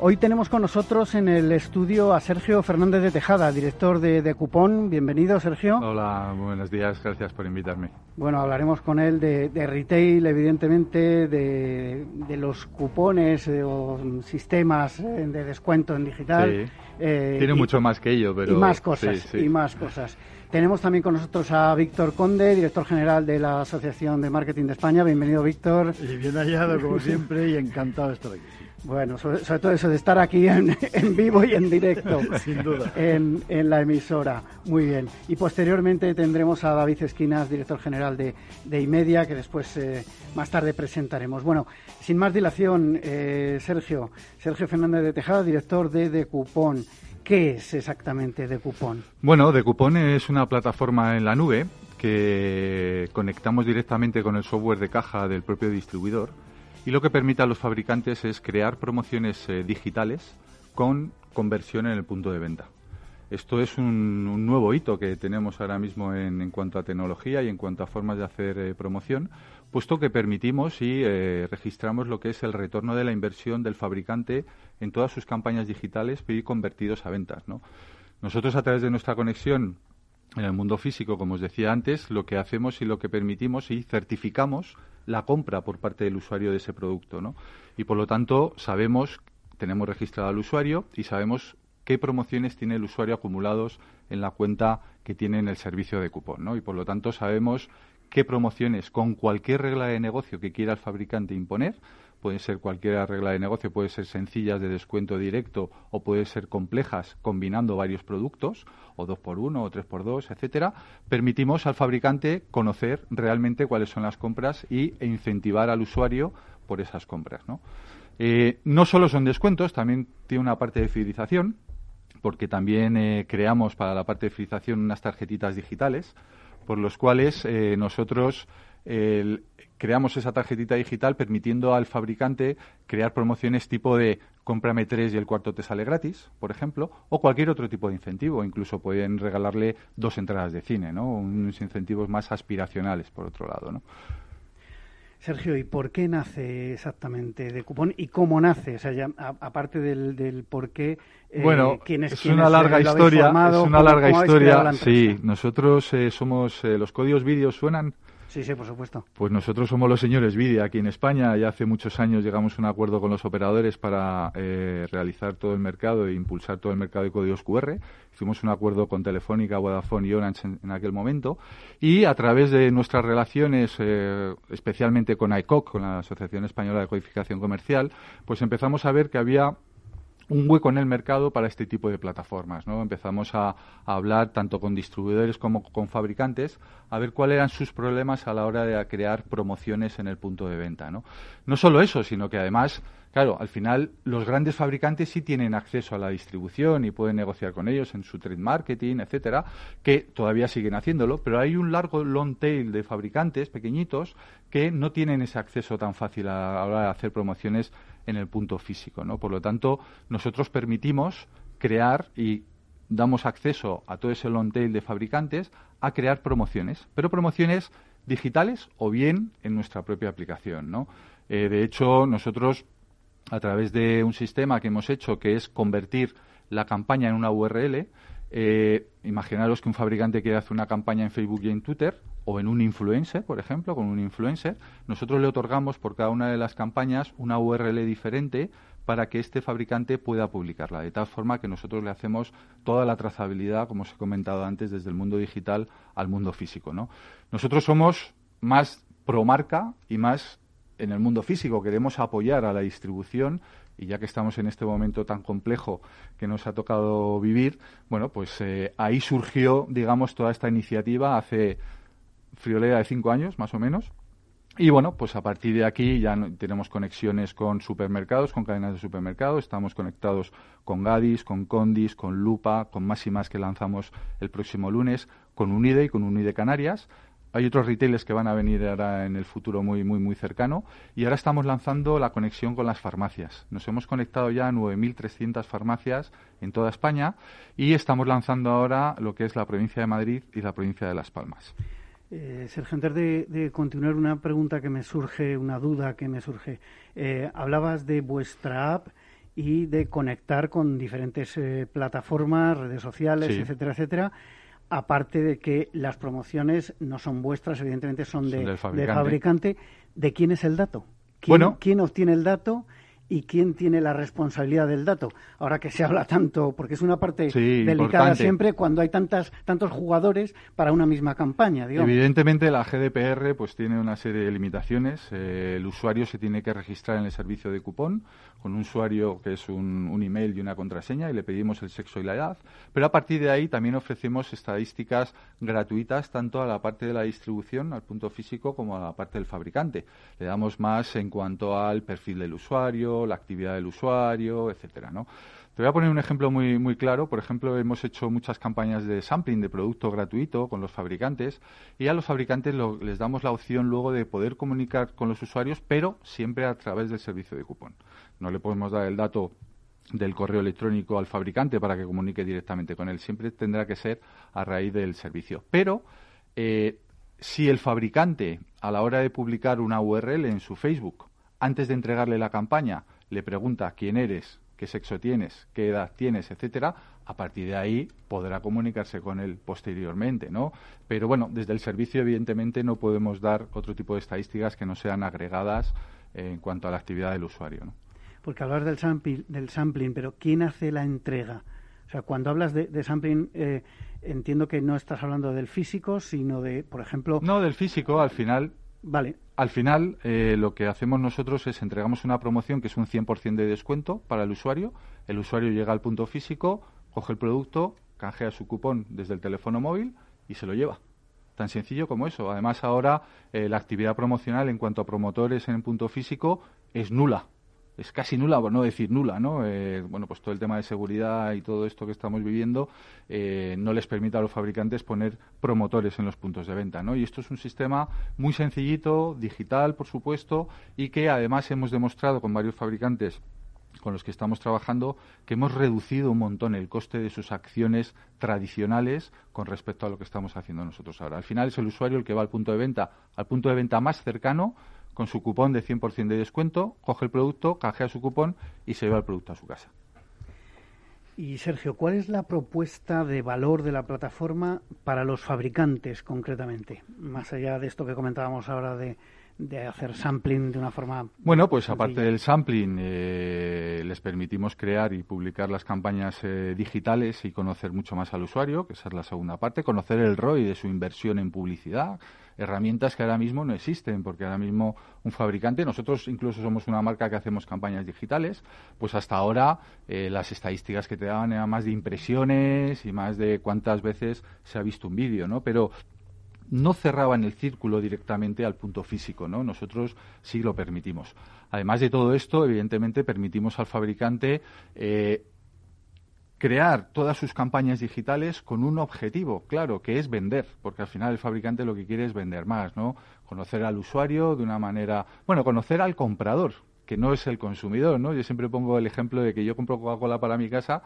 Hoy tenemos con nosotros en el estudio a Sergio Fernández de Tejada, director de, de Cupón. Bienvenido, Sergio. Hola, buenos días, gracias por invitarme. Bueno, hablaremos con él de, retail, evidentemente, de, los cupones o sistemas eh, de descuento en digital. Sí. Eh, Tiene mucho más que ello, pero... Y más cosas, y más cosas. Tenemos también con nosotros a Víctor Conde, director general de la Asociación de Marketing de España. Bienvenido, Víctor. Y bien hallado, como siempre, y encantado de estar aquí. Bueno, sobre, todo eso de estar aquí en, vivo y en directo. Sin duda. En, la emisora. Muy bien. Y posteriormente tendremos a David Esquinas, director general de, de IMEDIA, que después eh, más tarde presentaremos. Bueno, sin más dilación, eh, Sergio. Sergio Fernández de Tejada, director de De Cupón. ¿Qué es exactamente De Cupón? Bueno, De Cupón es una plataforma en la nube que conectamos directamente con el software de caja del propio distribuidor y lo que permite a los fabricantes es crear promociones eh, digitales con conversión en el punto de venta. Esto es un, nuevo hito que tenemos ahora mismo en, cuanto a tecnología y en cuanto a formas de hacer eh, promoción, puesto que permitimos y eh, registramos lo que es el retorno de la inversión del fabricante en todas sus campañas digitales y convertidos a ventas. Nosotros, a través de nuestra conexión en el mundo físico, como os decía antes, lo que hacemos y lo que permitimos y certificamos la compra por parte del usuario de ese producto, ¿no? Y por lo tanto sabemos, tenemos registrado al usuario y sabemos qué promociones tiene el usuario acumulados en la cuenta que tiene en el servicio de cupón, ¿no? Y por lo tanto sabemos qué promociones con cualquier regla de negocio que quiera el fabricante imponer pueden ser cualquier regla de negocio, puede ser sencillas de descuento directo o puede ser complejas combinando varios productos, o dos por uno o tres por dos, etcétera, permitimos al fabricante conocer realmente cuáles son las compras y, e incentivar al usuario por esas compras. ¿no? Eh, solo son descuentos, también tiene una parte de fidelización, porque también eh, creamos para la parte de fidelización unas tarjetitas digitales, por los cuales eh, nosotros creamos esa tarjetita digital permitiendo al fabricante crear promociones tipo de cómprame tres y el cuarto te sale gratis, por ejemplo, o cualquier otro tipo de incentivo. Incluso pueden regalarle dos entradas de cine, ¿no? Unos incentivos más aspiracionales, por otro lado, ¿no? Sergio, ¿y por qué nace exactamente de cupón y cómo nace? O sea, ya, aparte del, del por qué. Eh, bueno, es, una larga historia. es una larga historia. Sí, nosotros eh, somos. Eh, los códigos vídeos suenan. Sí, sí, por supuesto. Pues nosotros somos los señores Vidia aquí en España. Ya hace muchos años llegamos a un acuerdo con los operadores para eh, realizar todo el mercado e impulsar todo el mercado de códigos QR. Hicimos un acuerdo con Telefónica, Vodafone y Orange en, aquel momento. Y a través de nuestras relaciones, eh, especialmente con ICOC, con la Asociación Española de Codificación Comercial, pues empezamos a ver que había un hueco en el mercado para este tipo de plataformas. ¿no? Empezamos a, hablar tanto con distribuidores como con fabricantes a ver cuáles eran sus problemas a la hora de crear promociones en el punto de venta. No, no solo eso, sino que además, claro, al final los grandes fabricantes sí tienen acceso a la distribución y pueden negociar con ellos en su trade marketing, etcétera, que todavía siguen haciéndolo, pero hay un largo long tail de fabricantes pequeñitos que no tienen ese acceso tan fácil a la hora de hacer promociones en el punto físico. ¿no? Por lo tanto, nosotros permitimos crear y damos acceso a todo ese long tail de fabricantes a crear promociones, pero promociones digitales o bien en nuestra propia aplicación. ¿no? Eh, de hecho, nosotros, a través de un sistema que hemos hecho, que es convertir la campaña en una URL, eh, imaginaros que un fabricante quiere hacer una campaña en Facebook y en Twitter, o en un influencer, por ejemplo, con un influencer, nosotros le otorgamos por cada una de las campañas una URL diferente para que este fabricante pueda publicarla, de tal forma que nosotros le hacemos toda la trazabilidad, como os he comentado antes, desde el mundo digital al mundo físico. ¿no? Nosotros somos más pro marca y más en el mundo físico. Queremos apoyar a la distribución y ya que estamos en este momento tan complejo que nos ha tocado vivir, bueno, pues eh, ahí surgió, digamos, toda esta iniciativa hace friolera de cinco años, más o menos. Y bueno, pues a partir de aquí ya tenemos conexiones con supermercados, con cadenas de supermercados, estamos conectados con Gadis, con Condis, con Lupa, con más que lanzamos el próximo lunes, con Unide y con Unide Canarias, hay otros retailers que van a venir ahora en el futuro muy, muy, muy cercano. Y ahora estamos lanzando la conexión con las farmacias. Nos hemos conectado ya a 9.300 farmacias en toda España y estamos lanzando ahora lo que es la provincia de Madrid y la provincia de Las Palmas. Eh, Sergio, antes de, continuar, una pregunta que me surge, una duda que me surge. Eh, hablabas de vuestra app y de conectar con diferentes eh, plataformas, redes sociales, etcétera, etcétera. Aparte de que las promociones no son vuestras, evidentemente son, de, fabricante. ¿De quién es el dato? ¿Quién obtiene el dato? Y quién tiene la responsabilidad del dato. Ahora que se habla tanto, porque es una parte delicada siempre cuando hay tantas, tantos jugadores para una misma campaña. Evidentemente la GDPR pues tiene una serie de limitaciones. Eh, el usuario se tiene que registrar en el servicio de cupón con un usuario que es un, un, email y una contraseña y le pedimos el sexo y la edad. Pero a partir de ahí también ofrecemos estadísticas gratuitas tanto a la parte de la distribución, al punto físico, como a la parte del fabricante. Le damos más en cuanto al perfil del usuario la actividad del usuario, etcétera, ¿no? Te voy a poner un ejemplo muy, muy claro. Por ejemplo, hemos hecho muchas campañas de sampling de producto gratuito con los fabricantes y a los fabricantes les damos la opción luego de poder comunicar con los usuarios, pero siempre a través del servicio de cupón. No le podemos dar el dato del correo electrónico al fabricante para que comunique directamente con él. Siempre tendrá que ser a raíz del servicio. Pero eh, si el fabricante, a la hora de publicar una URL en su Facebook, antes de entregarle la campaña, le pregunta quién eres, qué sexo tienes, qué edad tienes, etcétera, a partir de ahí podrá comunicarse con él posteriormente, ¿no? Pero bueno, desde el servicio evidentemente no podemos dar otro tipo de estadísticas que no sean agregadas en cuanto a la actividad del usuario, ¿no? Porque hablar del sampling, del sampling, pero ¿quién hace la entrega? O sea, cuando hablas de, sampling, eh, entiendo que no estás hablando del físico, sino de, por ejemplo... No, del físico, al final Vale. Al final, eh, lo que hacemos nosotros es entregamos una promoción que es un 100% de descuento para el usuario. El usuario llega al punto físico, coge el producto, canjea su cupón desde el teléfono móvil y se lo lleva. Tan sencillo como eso. Además, ahora eh, la actividad promocional en cuanto a promotores en punto físico es nula es casi nula, por no decir nula, ¿no? Eh, bueno, pues todo el tema de seguridad y todo esto que estamos viviendo eh, no les permite a los fabricantes poner promotores en los puntos de venta, ¿no? Y esto es un sistema muy sencillito, digital, por supuesto, y que además hemos demostrado con varios fabricantes con los que estamos trabajando que hemos reducido un montón el coste de sus acciones tradicionales con respecto a lo que estamos haciendo nosotros ahora. Al final es el usuario el que va al punto de venta, al punto de venta más cercano, con su cupón de 100% de descuento, coge el producto, canjea su cupón y se lleva el producto a su casa. Y Sergio, ¿cuál es la propuesta de valor de la plataforma para los fabricantes concretamente? Más allá de esto que comentábamos ahora de, hacer sampling de una forma. Bueno, pues aparte del sampling, eh, les permitimos crear y publicar las campañas eh, digitales y conocer mucho más al usuario, que esa es la segunda parte, conocer el ROI de su inversión en publicidad, herramientas que ahora mismo no existen, porque ahora mismo un fabricante, nosotros incluso somos una marca que hacemos campañas digitales, pues hasta ahora eh, las estadísticas que te daban eran más de impresiones y más de cuántas veces se ha visto un vídeo, ¿no? Pero no cerraban el círculo directamente al punto físico, ¿no? Nosotros sí lo permitimos. Además de todo esto, evidentemente permitimos al fabricante eh, crear todas sus campañas digitales con un objetivo, claro, que es vender, porque al final el fabricante lo que quiere es vender más, ¿no? Conocer al usuario de una manera, bueno, conocer al comprador, que no es el consumidor, ¿no? Yo siempre pongo el ejemplo de que yo compro Coca-Cola para mi casa,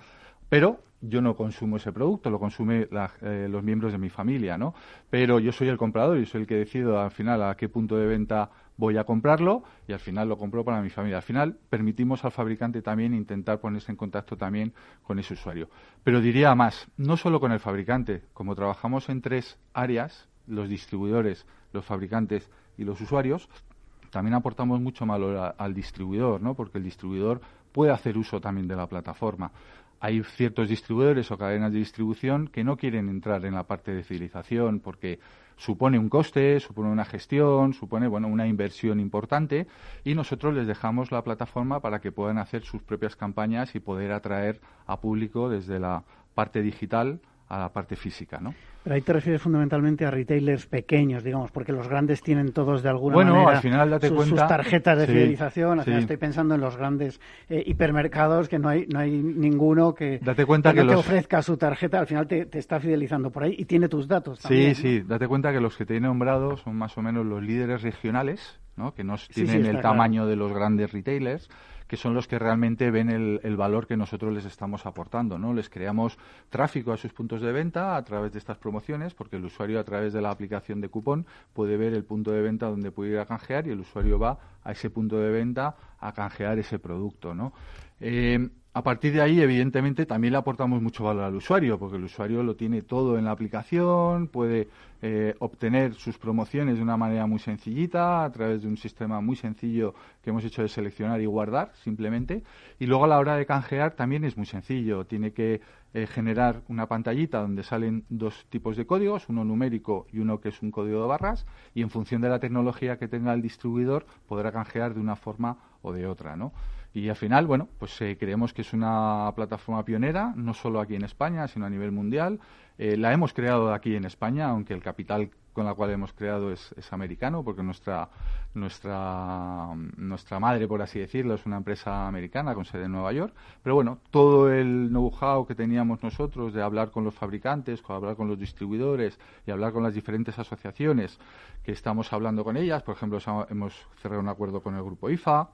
pero yo no consumo ese producto, lo consume eh, los miembros de mi familia, ¿no? Pero yo soy el comprador y soy el que decido al final a qué punto de venta voy a comprarlo y al final lo compro para mi familia. Al final permitimos al fabricante también intentar ponerse en contacto también con ese usuario. Pero diría más, no solo con el fabricante, como trabajamos en tres áreas, los distribuidores, los fabricantes y los usuarios, también aportamos mucho valor al distribuidor, ¿no? Porque el distribuidor puede hacer uso también de la plataforma hay ciertos distribuidores o cadenas de distribución que no quieren entrar en la parte de civilización porque supone un coste, supone una gestión, supone bueno una inversión importante y nosotros les dejamos la plataforma para que puedan hacer sus propias campañas y poder atraer a público desde la parte digital a la parte física, ¿no? Pero ahí te refieres fundamentalmente a retailers pequeños, digamos, porque los grandes tienen todos de alguna bueno, manera al final date sus, cuenta, sus tarjetas de sí, fidelización. Al final sí. estoy pensando en los grandes eh, hipermercados que no hay no hay ninguno que, Date cuenta que que no te los- ofrezca su tarjeta. Al final te, te está fidelizando por ahí y tiene tus datos. Sí, también, ¿no? sí, date cuenta que los que te he nombrado son más o menos los líderes regionales, ¿no? que no sí, tienen el claro. tamaño de los grandes retailers, que son los que realmente ven el, valor que nosotros les estamos aportando. ¿no? Les creamos tráfico a sus puntos de venta a través de estas promociones, porque el usuario a través de la aplicación de cupón puede ver el punto de venta donde puede ir a canjear y el usuario va a ese punto de venta a canjear ese producto. ¿no? Eh, a partir de ahí, evidentemente, también le aportamos mucho valor al usuario, porque el usuario lo tiene todo en la aplicación, puede eh, obtener sus promociones de una manera muy sencillita, a través de un sistema muy sencillo que hemos hecho de seleccionar y guardar, simplemente. Y luego a la hora de canjear también es muy sencillo. Tiene que eh, generar una pantallita donde salen dos tipos de códigos, uno numérico y uno que es un código de barras, y en función de la tecnología que tenga el distribuidor podrá canjear de una forma o de otra, ¿no? Y al final, bueno, pues eh, creemos que es una plataforma pionera, no solo aquí en España, sino a nivel mundial. Eh, la hemos creado aquí en España, aunque el capital con la cual hemos creado es, es americano, porque nuestra, nuestra, nuestra madre, por así decirlo, es una empresa americana con sede en Nueva York. Pero bueno, todo el know-how que teníamos nosotros de hablar con los fabricantes, con hablar con los distribuidores y hablar con las diferentes asociaciones que estamos hablando con ellas, por ejemplo, hemos cerrado un acuerdo con el grupo IFA,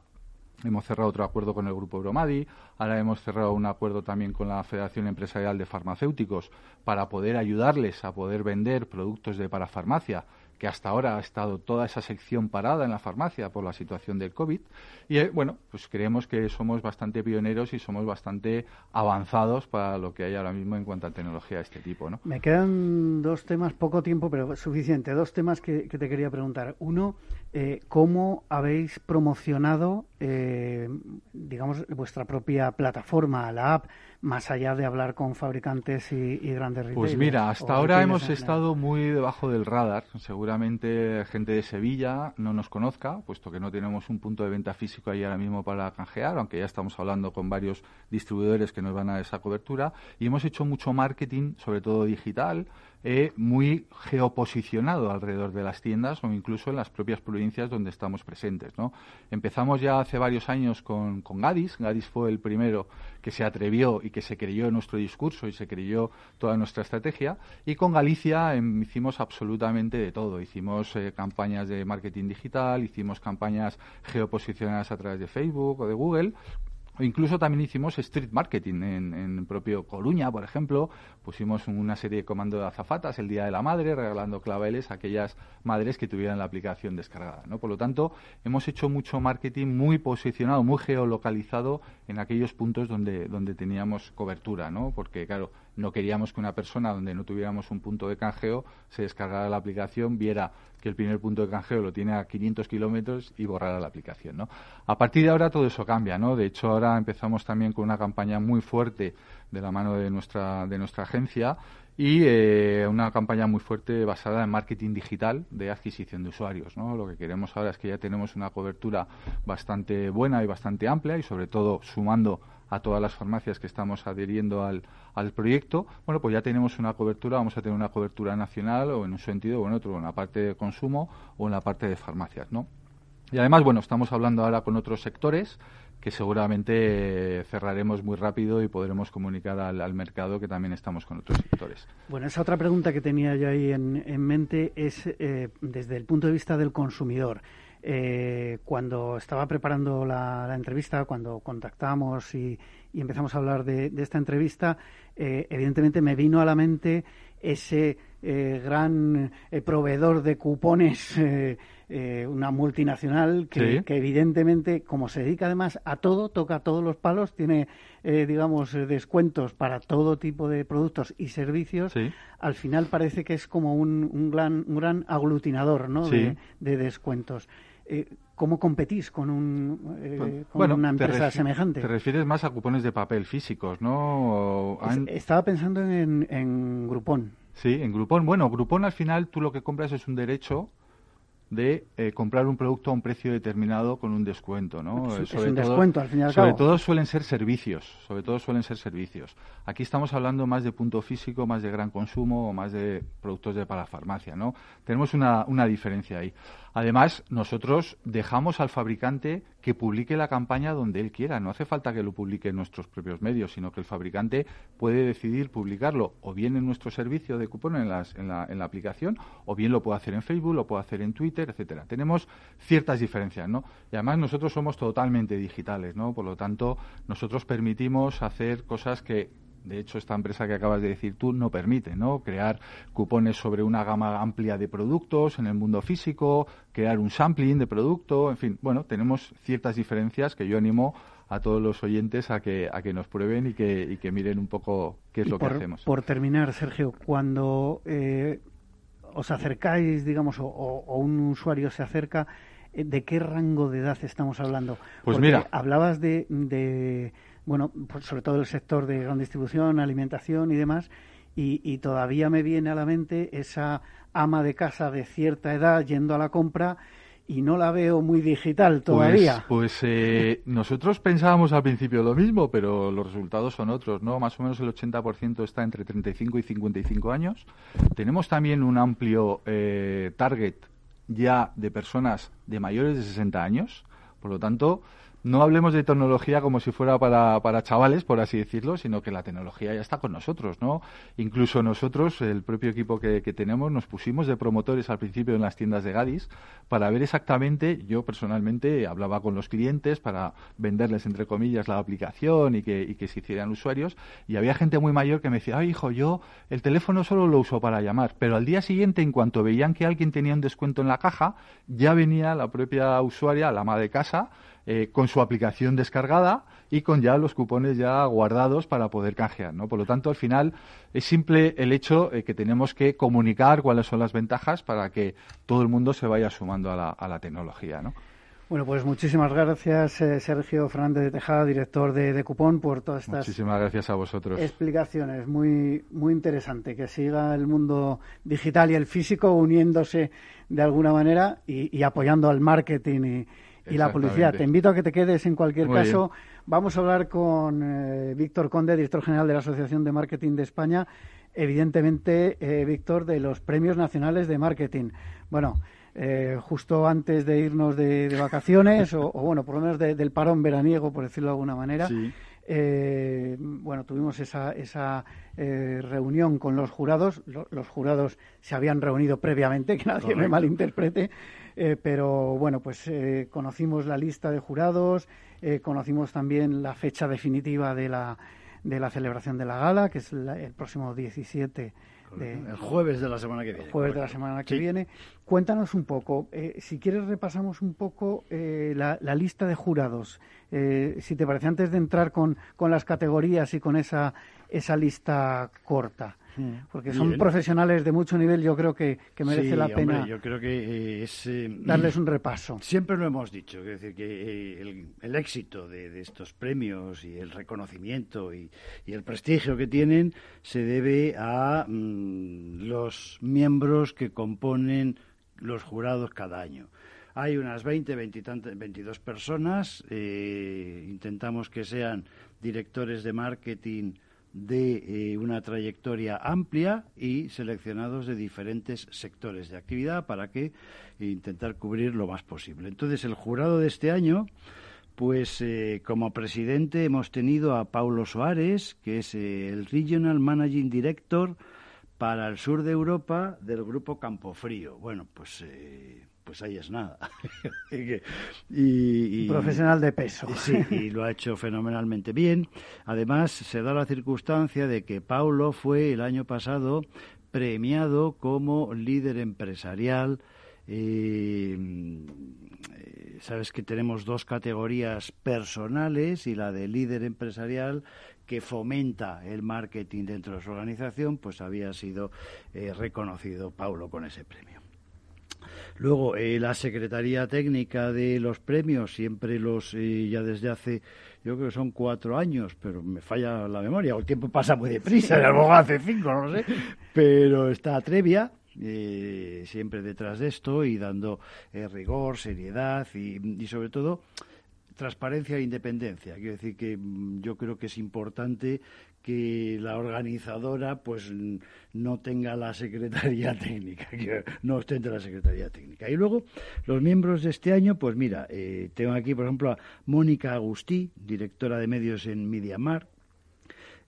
Hemos cerrado otro acuerdo con el Grupo Bromadi, ahora hemos cerrado un acuerdo también con la Federación Empresarial de Farmacéuticos para poder ayudarles a poder vender productos de parafarmacia, que hasta ahora ha estado toda esa sección parada en la farmacia por la situación del COVID. Y eh, bueno, pues creemos que somos bastante pioneros y somos bastante avanzados para lo que hay ahora mismo en cuanto a tecnología de este tipo. ¿no? Me quedan dos temas, poco tiempo, pero suficiente. Dos temas que te quería preguntar. Uno, eh, ¿cómo habéis promocionado, eh, digamos, vuestra propia plataforma, la app, más allá de hablar con fabricantes y, y grandes retailers? Pues mira, hasta ahora hemos estado muy debajo del radar. Seguramente gente de Sevilla no nos conozca, puesto que no tenemos un punto de venta físico ahí ahora mismo para canjear, aunque ya estamos hablando con varios distribuidores que nos van a esa cobertura. Y hemos hecho mucho marketing, sobre todo digital, eh, muy geoposicionado alrededor de las tiendas o incluso en las propias provincias donde estamos presentes. ¿no? Empezamos ya hace varios años con, con Gadis. Gadis fue el primero que se atrevió y que se creyó nuestro discurso y se creyó toda nuestra estrategia. Y con Galicia em, hicimos absolutamente de todo. Hicimos eh, campañas de marketing digital, hicimos campañas geoposicionadas a través de Facebook o de Google. O incluso también hicimos street marketing en, en propio Coruña, por ejemplo. Pusimos una serie de comando de azafatas el Día de la Madre, regalando claveles a aquellas madres que tuvieran la aplicación descargada. ¿no? Por lo tanto, hemos hecho mucho marketing muy posicionado, muy geolocalizado en aquellos puntos donde, donde teníamos cobertura, ¿no? Porque, claro, no queríamos que una persona donde no tuviéramos un punto de canjeo se descargara la aplicación, viera que el primer punto de canjeo lo tiene a 500 kilómetros y borrara la aplicación, ¿no? A partir de ahora todo eso cambia, ¿no? De hecho, ahora empezamos también con una campaña muy fuerte de la mano de nuestra, de nuestra agencia y eh, una campaña muy fuerte basada en marketing digital de adquisición de usuarios. ¿no? Lo que queremos ahora es que ya tenemos una cobertura bastante buena y bastante amplia y sobre todo sumando a todas las farmacias que estamos adheriendo al, al proyecto, bueno, pues ya tenemos una cobertura, vamos a tener una cobertura nacional o en un sentido o en otro, en la parte de consumo o en la parte de farmacias, ¿no? Y además, bueno, estamos hablando ahora con otros sectores que seguramente eh, cerraremos muy rápido y podremos comunicar al, al, mercado que también estamos con otros sectores. Bueno, esa otra pregunta que tenía yo ahí en, en mente es eh, desde el punto de vista del consumidor. Eh, cuando estaba preparando la, la, entrevista, cuando contactamos y, y empezamos a hablar de, de esta entrevista, eh, evidentemente me vino a la mente ese eh, gran eh, proveedor de cupones, una multinacional que, sí. que, evidentemente, como se dedica además a todo, toca todos los palos, tiene, digamos, descuentos para todo tipo de productos y servicios, sí. al final parece que es como un, un, gran, un gran aglutinador ¿no? sí. de, de, descuentos. Eh, ¿Cómo competís con, un, eh, con bueno, una empresa semejante? Te refieres más a cupones de papel físicos, ¿no? Estaba pensando en, en Groupon. Sí, en Groupon. Bueno, Groupon al final tú lo que compras es un derecho de eh, comprar un producto a un precio determinado con un descuento, ¿no? Es, un descuento, al fin y al sobre todo suelen ser servicios, sobre todo suelen ser servicios. Aquí estamos hablando más de punto físico, más de gran consumo o más de productos de parafarmacia, ¿no? Tenemos una, una diferencia ahí. Además, nosotros dejamos al fabricante que publique la campaña donde él quiera. No hace falta que lo publique en nuestros propios medios, sino que el fabricante puede decidir publicarlo o bien en nuestro servicio de cupón en, las, en, la, en la aplicación, o bien lo puede hacer en Facebook, lo puede hacer en Twitter, etcétera. Tenemos ciertas diferencias, ¿no? Y además nosotros somos totalmente digitales, ¿no? Por lo tanto, nosotros permitimos hacer cosas que de hecho, esta empresa que acabas de decir tú no permite, ¿no? Crear cupones sobre una gama amplia de productos en el mundo físico, crear un sampling de producto, en fin, bueno, tenemos ciertas diferencias que yo animo a todos los oyentes a que, a que nos prueben y que, y que miren un poco qué es lo que hacemos. Por terminar, Sergio, cuando eh, os acercáis, digamos, o, un usuario se acerca, eh, ¿de qué rango de edad estamos hablando? Pues mira. Hablabas de bueno, pues sobre todo el sector de gran distribución, alimentación y demás, y, todavía me viene a la mente esa ama de casa de cierta edad yendo a la compra y no la veo muy digital pues, todavía. Pues, eh, nosotros pensábamos al principio lo mismo, pero los resultados son otros, ¿no? Más o menos el 80% está entre 35 y 55 años. Tenemos también un amplio eh, target ya de personas de mayores de 60 años. Por lo tanto, no hablemos de tecnología como si fuera para, para chavales, por así decirlo, sino que la tecnología ya está con nosotros, ¿no? Incluso nosotros, el propio equipo que, tenemos, nos pusimos de promotores al principio en las tiendas de Gadis para ver exactamente, yo personalmente hablaba con los clientes para venderles, entre comillas, la aplicación y que, y que se hicieran usuarios, y había gente muy mayor que me decía, ay, hijo, yo el teléfono solo lo uso para llamar, pero al día siguiente, en cuanto veían que alguien tenía un descuento en la caja, ya venía la propia usuaria, la ama de casa, eh, con su aplicación descargada y con ya los cupones ya guardados para poder canjear, ¿no? Por lo tanto, al final es simple el hecho eh, que tenemos que comunicar cuáles son las ventajas para que todo el mundo se vaya sumando a la, a la tecnología, ¿no? Bueno, pues muchísimas gracias, eh, Sergio Fernández de Tejada, director de, de, Cupón, por todas estas muchísimas gracias a vosotros. explicaciones. Muy, muy interesante que siga el mundo digital y el físico uniéndose de alguna manera y, y apoyando al marketing y, y la publicidad. Te invito a que te quedes en cualquier caso. Vamos a hablar con eh, Víctor Conde, director general de la Asociación de Marketing de España. Evidentemente, eh, Víctor, de los premios nacionales de marketing. Bueno, eh, justo antes de irnos de, vacaciones, o, bueno, por lo menos del parón veraniego, por decirlo de alguna manera. bueno, tuvimos esa, esa reunión con los jurados. los jurados se habían reunido previamente, que nadie me malinterprete. Eh, pero bueno, pues eh, conocimos la lista de jurados, eh, conocimos también la fecha definitiva de la, de la celebración de la gala, que es el próximo 17 de, el jueves de la semana que viene. Jueves de la semana que viene. Cuéntanos un poco, si quieres repasamos un poco la, la, lista de jurados. si te parece, antes de entrar con, con las categorías y con esa, esa lista corta. Mm. porque son profesionales de mucho nivel, yo creo que, merece la pena yo creo que eh, es, eh, darles un repaso. Siempre lo hemos dicho, es decir, que eh, el, éxito de, estos premios y el reconocimiento y, el prestigio que tienen se debe a mm, los miembros que componen los jurados cada año. Hay unas 20, 20 22 personas, intentamos que sean directores de marketing, de eh, una trayectoria amplia y seleccionados de diferentes sectores de actividad para que intentar cubrir lo más posible. Entonces, el jurado de este año, pues eh, como presidente hemos tenido a Paulo Soares, que es eh, el Regional Managing Director para el sur de Europa del grupo Campofrío. Bueno, pues pues ahí es nada. y, profesional de peso. Sí, y lo ha hecho fenomenalmente bien. Además, se da la circunstancia de que Paulo fue el año pasado premiado como líder empresarial. Eh, sabes que tenemos dos categorías personales y la de líder empresarial que fomenta el marketing dentro de su organización, pues había sido eh, reconocido Paulo con ese premio. Luego, eh, la Secretaría Técnica de los premios, siempre los, eh, ya desde hace, yo creo que son cuatro años, pero me falla la memoria, el tiempo pasa muy deprisa, lo hace cinco, no sé, pero está Trevia, eh, siempre detrás de esto y dando eh, rigor, seriedad y, sobre todo transparencia e independencia. Quiero decir que mm, yo creo que es importante que la organizadora pues no tenga la secretaría técnica, que no ostente la secretaría técnica. Y luego los miembros de este año, pues mira, eh, tengo aquí por ejemplo a Mónica Agustí, directora de medios en Mediamar,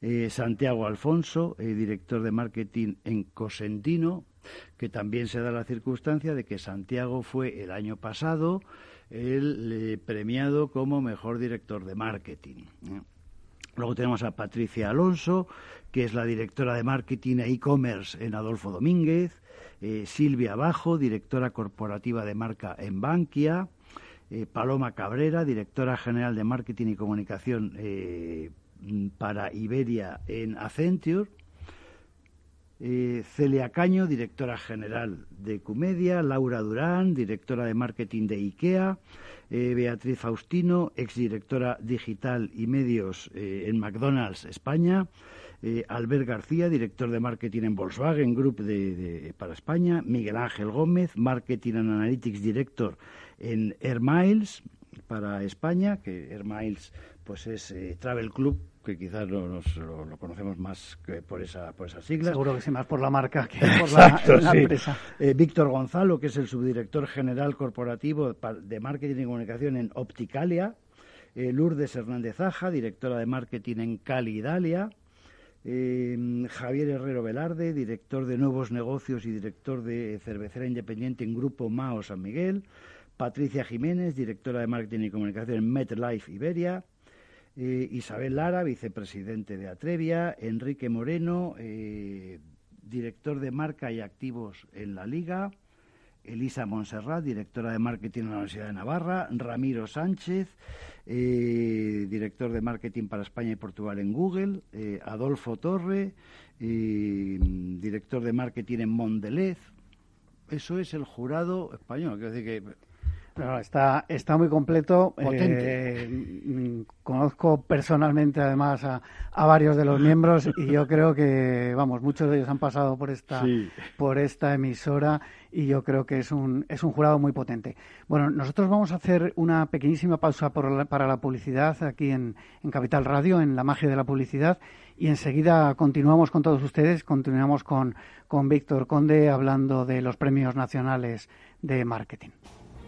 eh, Santiago Alfonso, eh, director de marketing en Cosentino, que también se da la circunstancia de que Santiago fue el año pasado el premiado como mejor director de marketing. Luego tenemos a Patricia Alonso, que es la directora de marketing e e-commerce en Adolfo Domínguez. Eh, Silvia Bajo, directora corporativa de marca en Bankia. Eh, Paloma Cabrera, directora general de marketing y comunicación eh, para Iberia en Accenture. Celia Caño, directora general de Cumedia, Laura Durán, directora de marketing de IKEA, eh, Beatriz Faustino, exdirectora digital y medios eh, en McDonald's España, eh, Albert García, director de marketing en Volkswagen Group de, para España, Miguel Ángel Gómez, Marketing and Analytics Director en Air Miles para España, que Air Miles pues es Travel Club que quizás lo, lo, conocemos más que por, esa, por esas siglas. Seguro que sí, más por la marca que por la, empresa. Eh, Víctor Gonzalo, que es el subdirector general corporativo de marketing y comunicación en Opticalia. Eh, Lourdes Hernández Aja, directora de marketing en Cali, Italia. Eh, Javier Herrero Velarde, director de nuevos negocios y director de cervecera independiente en Grupo Mao San Miguel. Patricia Jiménez, directora de marketing y comunicación en MetLife Iberia. Eh, Isabel Lara, vicepresidente de Atrevia, Enrique Moreno, eh, director de marca y activos en la Liga, Elisa Monserrat, directora de marketing en la Universidad de Navarra, Ramiro Sánchez, eh, director de marketing para España y Portugal en Google, Adolfo Torre, director de marketing en Mondelez. Eso es el jurado español. Quiero decir que está, está muy completo. Eh, conozco personalmente, además, a, varios de los miembros y yo creo que, vamos, muchos de ellos han pasado por esta, por esta emisora y yo creo que es un, es un jurado muy potente. Bueno, nosotros vamos a hacer una pequeñísima pausa para la publicidad aquí en, en Capital Radio, en la magia de la publicidad, y enseguida continuamos con todos ustedes, continuamos con, con Víctor Conde hablando de los premios nacionales de marketing.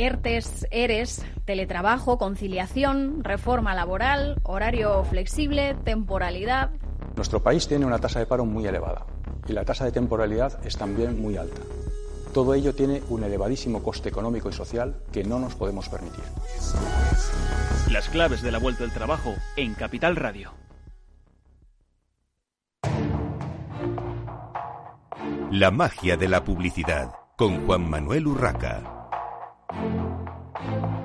ERTES, ERES, teletrabajo, conciliación, reforma laboral, horario flexible, temporalidad. Nuestro país tiene una tasa de paro muy elevada y la tasa de temporalidad es también muy alta. Todo ello tiene un elevadísimo coste económico y social que no nos podemos permitir. Las claves de la vuelta del trabajo en Capital Radio. La magia de la publicidad con Juan Manuel Urraca. Thank you.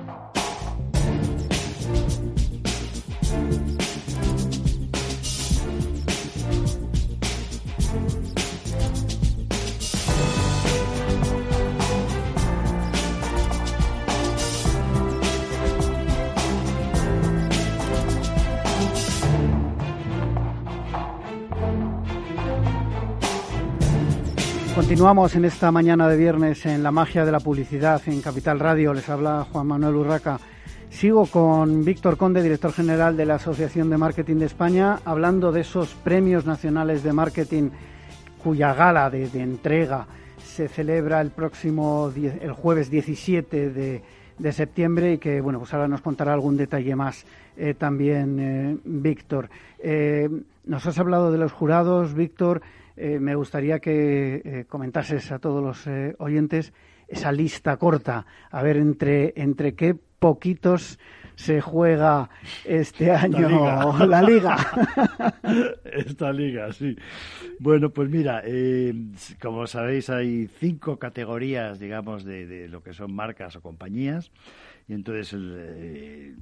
Continuamos en esta mañana de viernes en la magia de la publicidad en Capital Radio. Les habla Juan Manuel Urraca. Sigo con Víctor Conde, director general de la Asociación de Marketing de España, hablando de esos premios nacionales de marketing cuya gala de, entrega se celebra el próximo el jueves 17 de, septiembre y que bueno pues ahora nos contará algún detalle más eh, también eh, Víctor. Eh, nos has hablado de los jurados, Víctor. Eh, me gustaría que eh, comentases a todos los eh, oyentes esa lista corta, a ver entre, entre qué poquitos se juega este año la liga. Esta liga, sí. Bueno, pues mira, como sabéis hay cinco categorías, digamos, de, de, lo que son marcas o compañías, y entonces el,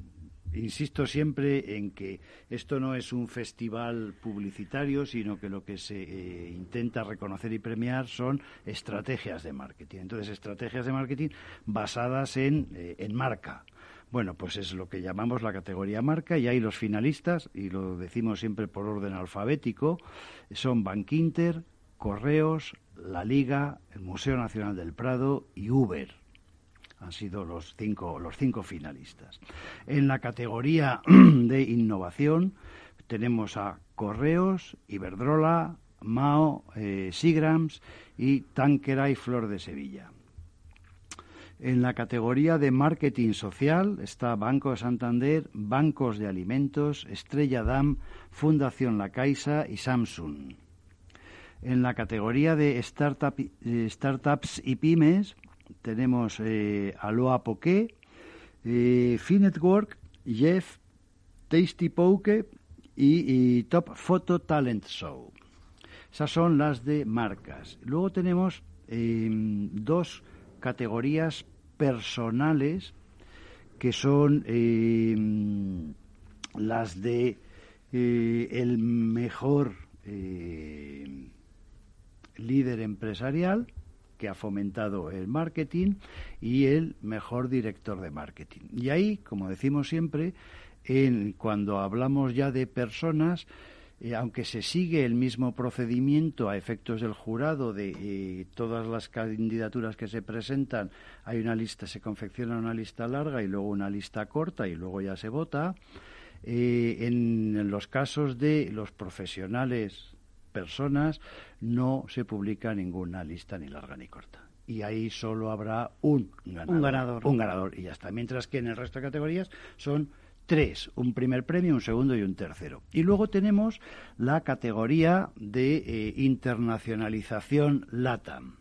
insisto siempre en que esto no es un festival publicitario, sino que lo que se eh, intenta reconocer y premiar son estrategias de marketing. Entonces, estrategias de marketing basadas en, eh, en marca. Bueno, pues es lo que llamamos la categoría marca y hay los finalistas, y lo decimos siempre por orden alfabético, son Bankinter, Correos, La Liga, el Museo Nacional del Prado y Uber han sido los cinco, los cinco finalistas. En la categoría de innovación tenemos a Correos, Iberdrola, Mao, eh, Sigrams y Tanquera y Flor de Sevilla. En la categoría de marketing social está Banco de Santander, Bancos de Alimentos, Estrella Dam, Fundación La Caixa y Samsung. En la categoría de startup, eh, startups y pymes tenemos eh, Aloha Poké, eh, Finetwork, Jeff, Tasty Poke y, Top Photo Talent Show. Esas son las de marcas. Luego tenemos em, dos categorías personales que son em, las de eh, el mejor líder empresarial que ha fomentado el marketing y el mejor director de marketing. Y ahí, como decimos siempre, en, cuando hablamos ya de personas, eh, aunque se sigue el mismo procedimiento a efectos del jurado de eh, todas las candidaturas que se presentan, hay una lista, se confecciona una lista larga y luego una lista corta y luego ya se vota. Eh, en los casos de los profesionales personas, no se publica ninguna lista ni larga ni corta. Y ahí solo habrá un ganador. Un ganador. Un ganador y ya está. Mientras que en el resto de categorías son tres, un primer premio, un segundo y un tercero. Y luego tenemos la categoría de eh, internacionalización LATAM.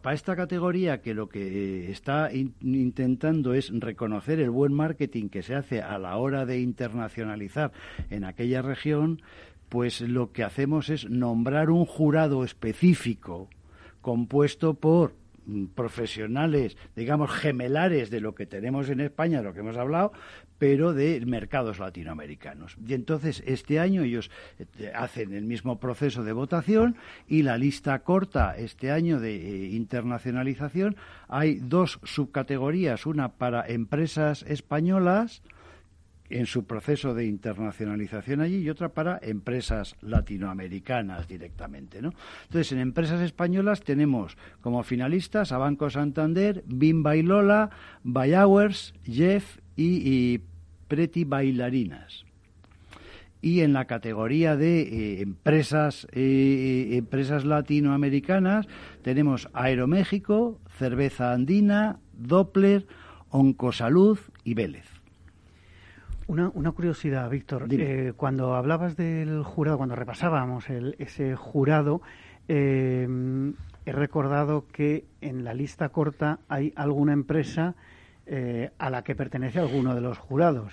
para esta categoría que lo que está intentando es reconocer el buen marketing que se hace a la hora de internacionalizar en aquella región, pues lo que hacemos es nombrar un jurado específico compuesto por mm, profesionales, digamos, gemelares de lo que tenemos en España, de lo que hemos hablado, pero de mercados latinoamericanos. Y entonces, este año ellos eh, hacen el mismo proceso de votación y la lista corta este año de eh, internacionalización hay dos subcategorías, una para empresas españolas, en su proceso de internacionalización allí y otra para empresas latinoamericanas directamente. ¿no? Entonces, en empresas españolas tenemos como finalistas a Banco Santander, Bimba y Lola, Bayowers, Jeff y, Preti Bailarinas y en la categoría de eh, empresas eh, empresas latinoamericanas tenemos Aeroméxico, Cerveza Andina, Doppler, Oncosalud y Vélez. Una, curiosidad, Víctor. Eh, cuando hablabas del jurado, cuando repasábamos ese jurado, eh, he recordado que en la lista corta hay alguna empresa eh, a la que pertenece alguno de los jurados.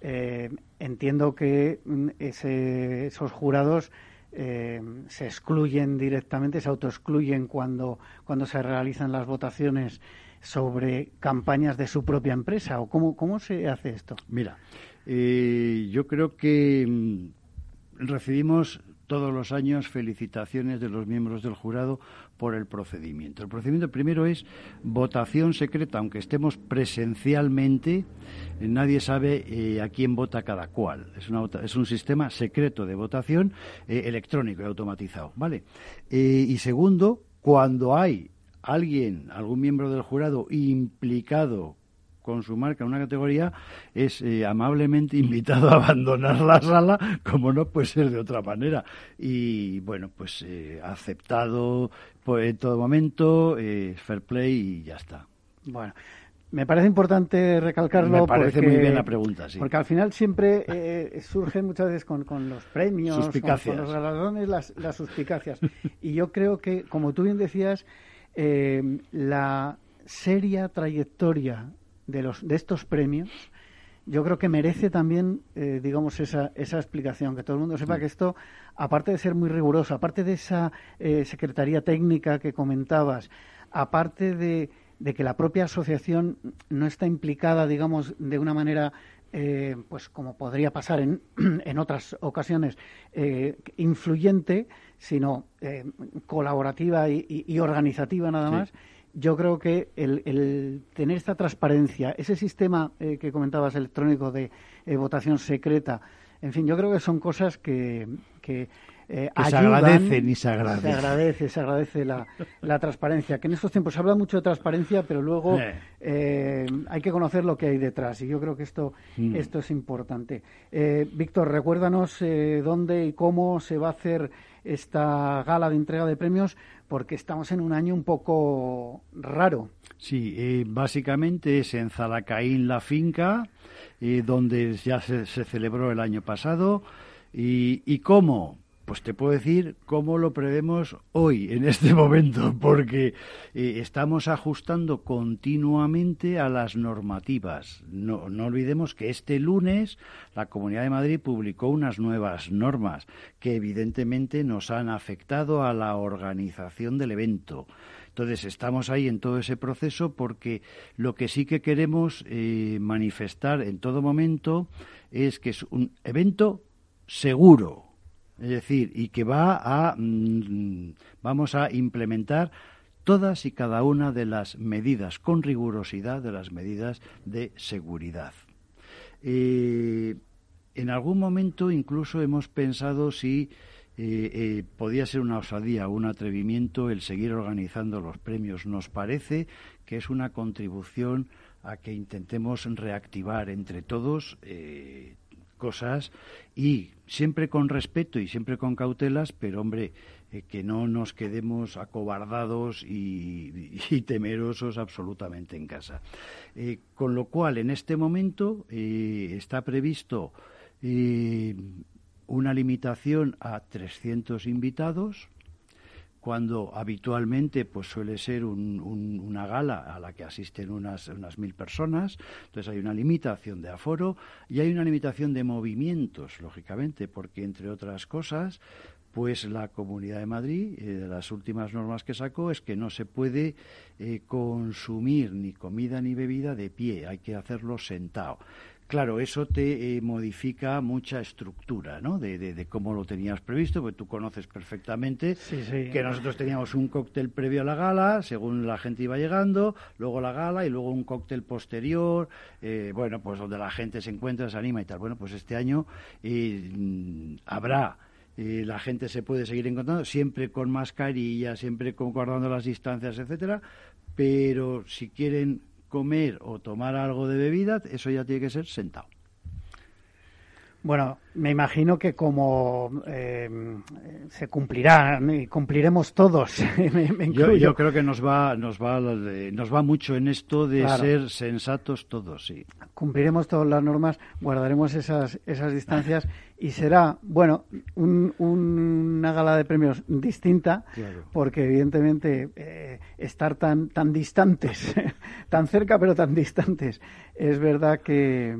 entiendo que mm, esos jurados se excluyen directamente, se autoexcluyen cuando, cuando se realizan las votaciones sobre campañas de su propia empresa o cómo, cómo se hace esto? Mira, eh, yo creo que mm, recibimos todos los años felicitaciones de los miembros del jurado por el procedimiento. El procedimiento primero es votación secreta, aunque estemos presencialmente, eh, nadie sabe eh, a quién vota cada cual. Es, es un sistema secreto de votación electrónico y automatizado, ¿vale? y segundo, cuando hay alguien, algún miembro del jurado implicado con su marca una categoría es eh, amablemente invitado a abandonar la sala, como no puede ser de otra manera. Y bueno, pues eh, aceptado pues, en todo momento, eh, fair play y ya está. Bueno. Me parece importante recalcarlo. Me parece muy bien la pregunta, sí. Porque al final siempre eh, surgen muchas veces con, los premios, con, los galardones, las, las suspicacias. y yo creo que, como tú bien decías, eh, la seria trayectoria de, los, de estos premios, yo creo que merece también, eh, digamos, esa, esa explicación, que todo el mundo sepa que esto, aparte de ser muy riguroso, aparte de esa eh, secretaría técnica que comentabas, aparte de, de, que la propia asociación no está implicada, digamos, de una manera eh, pues como podría pasar en, en otras ocasiones, eh, influyente, sino eh, colaborativa y, organizativa nada más. Yo creo que el, tener esta transparencia, ese sistema que comentabas electrónico de votación secreta, en fin, yo creo que son cosas que, que eh, se agradecen y se agradece. Se agradece, se agradece la, la, transparencia. Que en estos tiempos se habla mucho de transparencia, pero luego eh, hay que conocer lo que hay detrás. Y yo creo que esto, mm. esto es importante. Eh, Víctor, recuérdanos dónde y cómo se va a hacer esta gala de entrega de premios, porque estamos en un año un poco raro. Sí, básicamente es en Zalacaín la finca, donde ya se, se, celebró el año pasado. ¿Y, y cómo? Pues te puedo decir cómo lo prevemos hoy, en este momento, porque eh, estamos ajustando continuamente a las normativas. No, olvidemos que este lunes la Comunidad de Madrid publicó unas nuevas normas que evidentemente nos han afectado a la organización del evento. Entonces estamos ahí en todo ese proceso porque lo que sí que queremos eh, manifestar en todo momento es que es un evento seguro es decir, y que va a, mm, vamos a implementar todas y cada una de las medidas, con rigurosidad de las medidas de seguridad. Eh, en algún momento incluso hemos pensado si eh, eh, podía ser una osadía o un atrevimiento el seguir organizando los premios. Nos parece que es una contribución a que intentemos reactivar entre todos cosas y siempre con respeto y siempre con cautelas, pero hombre, eh, que no nos quedemos acobardados y, temerosos absolutamente en casa. Eh, con lo cual, en este momento eh, está previsto una limitación a 300 invitados cuando habitualmente pues suele ser una gala a la que asisten unas, unas mil personas, entonces hay una limitación de aforo y hay una limitación de movimientos, lógicamente, porque entre otras cosas, pues la Comunidad de Madrid, eh, de las últimas normas que sacó, es que no se puede eh, consumir ni comida ni bebida de pie, hay que hacerlo sentado. Claro, eso te eh, modifica mucha estructura, ¿no? De, cómo lo tenías previsto, porque tú conoces perfectamente que nosotros teníamos un cóctel previo a la gala, según la gente iba llegando, luego la gala y luego un cóctel posterior, eh, bueno, pues donde la gente se encuentra, se anima y tal. Bueno, pues este año eh, habrá la gente se puede seguir encontrando, siempre con mascarilla, siempre guardando las distancias, etcétera, pero si quieren comer o tomar algo de bebida, eso ya tiene que ser sentado. Bueno, me imagino que como eh, se cumplirá y cumpliremos todos, yo, creo que nos va, nos va, nos va mucho en esto de ser sensatos todos, sí. Cumpliremos todas las normas, guardaremos esas, esas distancias y será, bueno, una gala de premios distinta, porque evidentemente eh, estar tan, tan distantes, tan cerca pero tan distantes, es verdad que,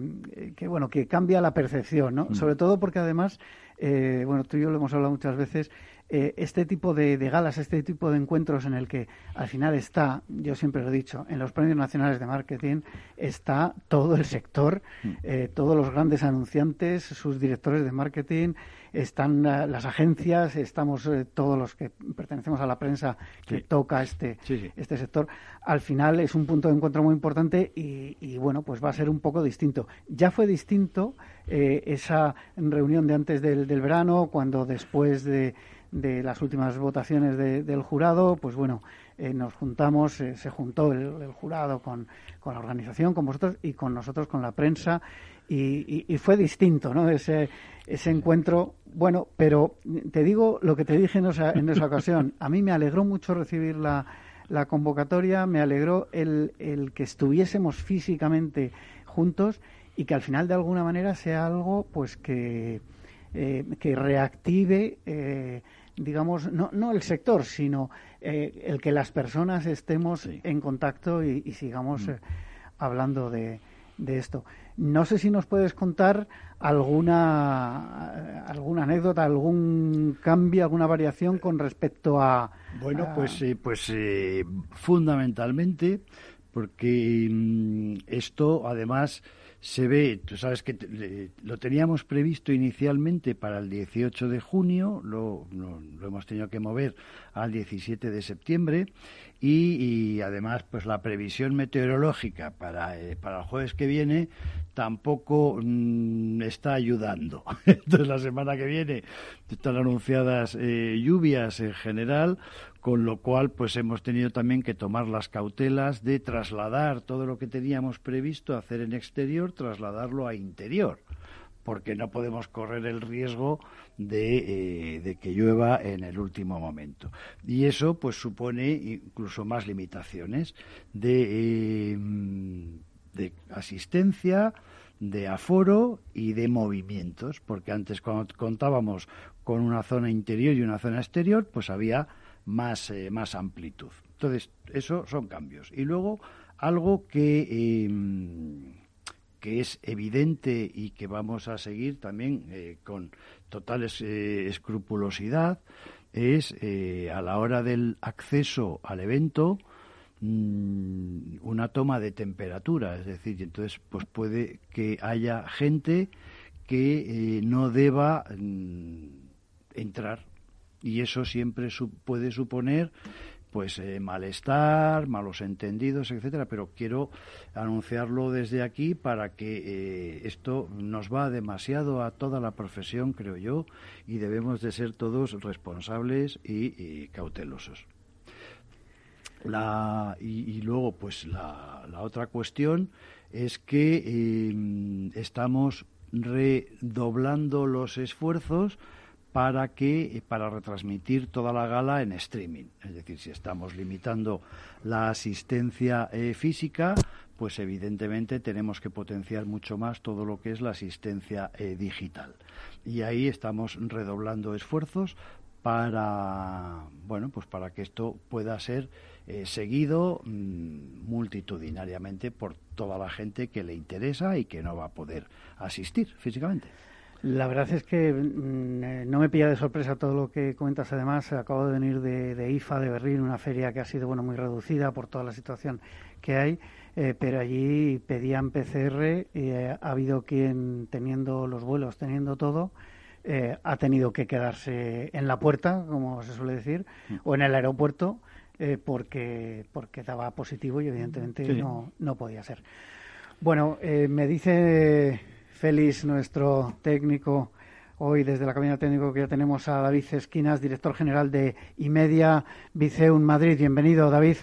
que bueno, que cambia la percepción, ¿no? Mm. Sobre todo porque además, eh, bueno, tú y yo lo hemos hablado muchas veces, eh, este tipo de, galas, este tipo de encuentros en el que al final está, yo siempre lo he dicho, en los premios nacionales de marketing está todo el sector, mm. eh, todos los grandes anunciantes, sus directores de marketing, están las agencias, estamos todos los que pertenecemos a la prensa que toca este, este sector. Al final es un punto de encuentro muy importante y, y, bueno, pues va a ser un poco distinto. Ya fue distinto esa reunión de antes del, del verano, cuando después de de las últimas votaciones del jurado, pues bueno, eh, nos juntamos, eh, se juntó el, jurado con, con, la organización, con vosotros y con nosotros, con la prensa, y, y, fue distinto, ¿no? Ese, ese encuentro, bueno, pero te digo lo que te dije en esa, en esa ocasión, a mí me alegró mucho recibir la, la convocatoria, me alegró el, el que estuviésemos físicamente juntos y que al final de alguna manera sea algo pues que, eh, que reactive digamos, no, no el sector, sino eh, el que las personas estemos en contacto y, sigamos mm. eh, hablando de, de, esto. No sé si nos puedes contar alguna, alguna anécdota, algún cambio, alguna variación con respecto a... Bueno, pues, eh, pues fundamentalmente porque mm, esto además se ve, tú sabes que lo teníamos previsto inicialmente para el 18 de junio, lo, lo, hemos tenido que mover al 17 de septiembre y, además pues la previsión meteorológica para, eh, para el jueves que viene tampoco mm, está ayudando. Entonces la semana que viene están anunciadas eh, lluvias en general, con lo cual pues hemos tenido también que tomar las cautelas de trasladar todo lo que teníamos previsto hacer en exterior, trasladarlo a interior porque no podemos correr el riesgo de, eh, que llueva en el último momento. Y eso pues supone incluso más limitaciones de, eh, de asistencia, de aforo y de movimientos, porque antes cuando contábamos con una zona interior y una zona exterior, pues había más, eh, más amplitud. Entonces, eso son cambios. Y luego, algo que, em, que es evidente y que vamos a seguir también eh, con total eh, escrupulosidad es a la hora del acceso al evento mm, una toma de temperatura, es decir, entonces pues puede que haya gente que no deba mm, entrar y eso siempre puede suponer pues eh, malestar, malos entendidos, etcétera, pero quiero anunciarlo desde aquí para que eh, esto nos va demasiado a toda la profesión, creo yo, y debemos de ser todos responsables y, cautelosos. La, y, luego, pues la, otra cuestión es que eh, estamos redoblando los esfuerzos para que para retransmitir toda la gala en streaming. Es decir, si estamos limitando la asistencia eh, física, pues evidentemente tenemos que potenciar mucho más todo lo que es la asistencia eh, digital. Y ahí estamos redoblando esfuerzos para bueno, pues para que esto pueda ser eh, seguido mm, multitudinariamente por toda la gente que le interesa y que no va a poder asistir físicamente. La verdad es que mm, eh, no me pilla de sorpresa todo lo que comentas. Además, acabo de venir de, IFA, de Berlín, una feria que ha sido bueno muy reducida por toda la situación que hay, eh, pero allí pedían PCR y eh, ha habido quien, teniendo los vuelos, teniendo todo, ha tenido que quedarse en la puerta, como se suele decir, mm. o en el aeropuerto, porque, porque daba positivo y evidentemente no, no podía ser. Bueno, me dice Félix, nuestro técnico, hoy desde la cabina técnico que ya tenemos a David Esquinas, director general de IMEDIA Viceun Madrid. Bienvenido, David.